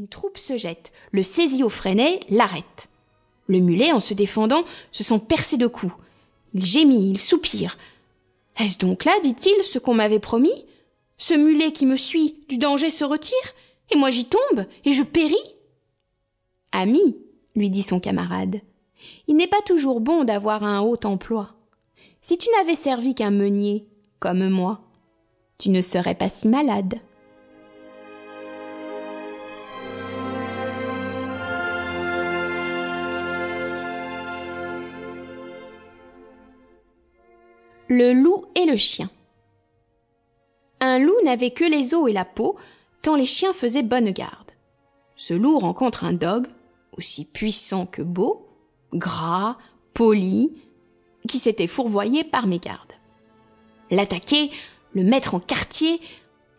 Une troupe se jette, le saisit au freinet, l'arrête. Le mulet, en se défendant, se sent percé de coups. Il gémit, il soupire. Est-ce donc là, dit-il, ce qu'on m'avait promis? Ce mulet qui me suit, du danger se retire, et moi j'y tombe, et je péris? Ami, lui dit son camarade, il n'est pas toujours bon d'avoir un haut emploi. Si tu n'avais servi qu'un meunier, comme moi, tu ne serais pas si malade. Le loup et le chien. Un loup n'avait que les os et la peau, tant les chiens faisaient bonne garde. Ce loup rencontre un dogue, aussi puissant que beau, gras, poli, qui s'était fourvoyé par mégarde. L'attaquer, le mettre en quartier,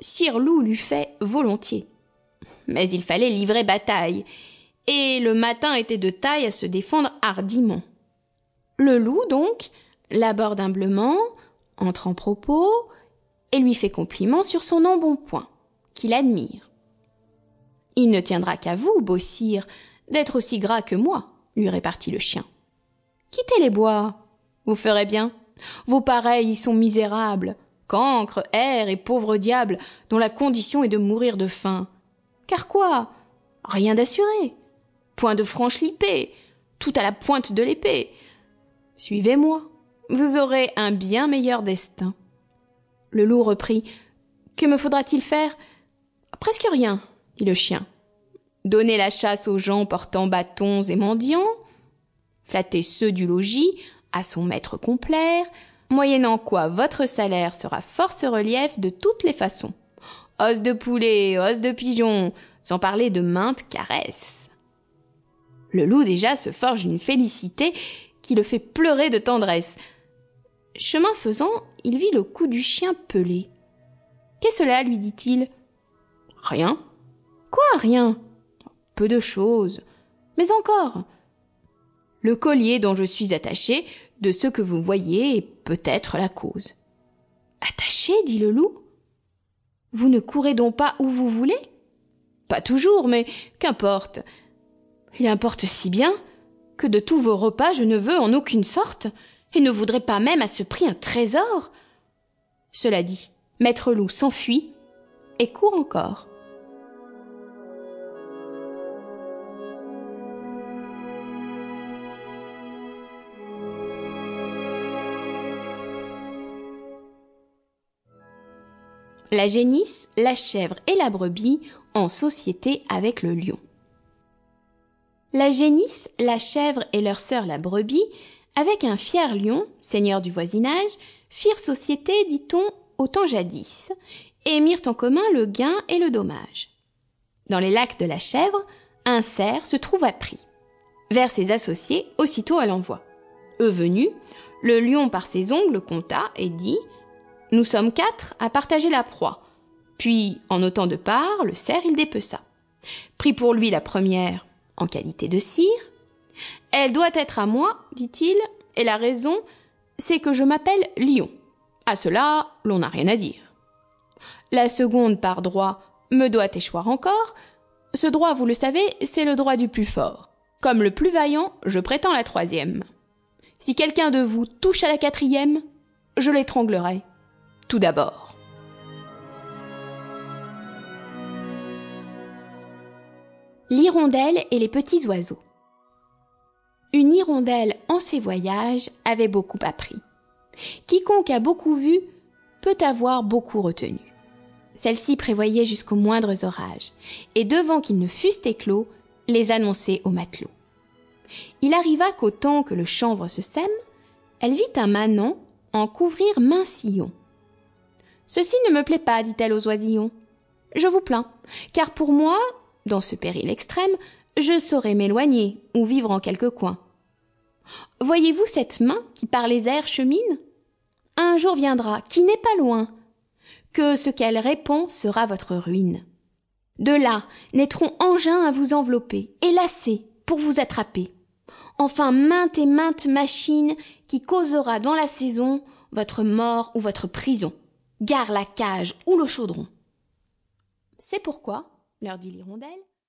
Sire Loup lui fait volontiers. Mais il fallait livrer bataille, et le matin était de taille à se défendre hardiment. Le loup, donc, l'aborde humblement, entre en propos, et lui fait compliment sur son embonpoint, qu'il admire. Il ne tiendra qu'à vous, beau sire, d'être aussi gras que moi, lui répartit le chien. Quittez les bois. Vous ferez bien. Vos pareils sont misérables, cancres, airs et pauvres diables, dont la condition est de mourir de faim. Car quoi? Rien d'assuré. Point de franche lipée, tout à la pointe de l'épée. Suivez-moi vous aurez un bien meilleur destin. Le loup reprit. Que me faudra-t-il faire? Presque rien, dit le chien. Donner la chasse aux gens portant bâtons et mendiants, flatter ceux du logis à son maître complaire, moyennant quoi votre salaire sera force relief de toutes les façons. Os de poulet, os de pigeon, sans parler de maintes caresses. Le loup déjà se forge une félicité qui le fait pleurer de tendresse. Chemin faisant, il vit le cou du chien pelé. Qu'est cela lui dit-il? Rien. Quoi, rien? Peu de choses. Mais encore. Le collier dont je suis attaché, de ce que vous voyez, est peut-être la cause. Attaché dit le loup. Vous ne courez donc pas où vous voulez? Pas toujours, mais qu'importe. Il importe si bien que de tous vos repas je ne veux en aucune sorte et ne voudrait pas même à ce prix un trésor. Cela dit, Maître Loup s'enfuit et court encore. La génisse, la chèvre et la brebis en société avec le lion. La génisse, la chèvre et leur sœur la brebis avec un fier lion, seigneur du voisinage, firent société, dit-on, au temps jadis, et mirent en commun le gain et le dommage. Dans les lacs de la chèvre, un cerf se trouva pris. Vers ses associés, aussitôt à l'envoi. Eux venus, le lion par ses ongles compta et dit Nous sommes quatre à partager la proie. Puis, en autant de parts, le cerf il dépeça. Prit pour lui la première en qualité de cire, elle doit être à moi, dit-il, et la raison, c'est que je m'appelle Lion. À cela, l'on n'a rien à dire. La seconde par droit me doit échoir encore. Ce droit, vous le savez, c'est le droit du plus fort. Comme le plus vaillant, je prétends la troisième. Si quelqu'un de vous touche à la quatrième, je l'étranglerai. Tout d'abord. L'hirondelle et les petits oiseaux. Une hirondelle en ses voyages avait beaucoup appris. Quiconque a beaucoup vu peut avoir beaucoup retenu. Celle-ci prévoyait jusqu'aux moindres orages, et devant qu'ils ne fussent éclos, les annonçait aux matelots. Il arriva qu'au temps que le chanvre se sème, elle vit un manant en couvrir main sillon. Ceci ne me plaît pas, dit-elle aux oisillons. Je vous plains, car pour moi, dans ce péril extrême, je saurais m'éloigner ou vivre en quelque coin. Voyez-vous cette main qui par les airs chemine? Un jour viendra, qui n'est pas loin, que ce qu'elle répond sera votre ruine. De là naîtront engins à vous envelopper, et lacets pour vous attraper. Enfin maintes et maintes machines qui causera dans la saison votre mort ou votre prison. Gare la cage ou le chaudron. C'est pourquoi, leur dit l'hirondelle,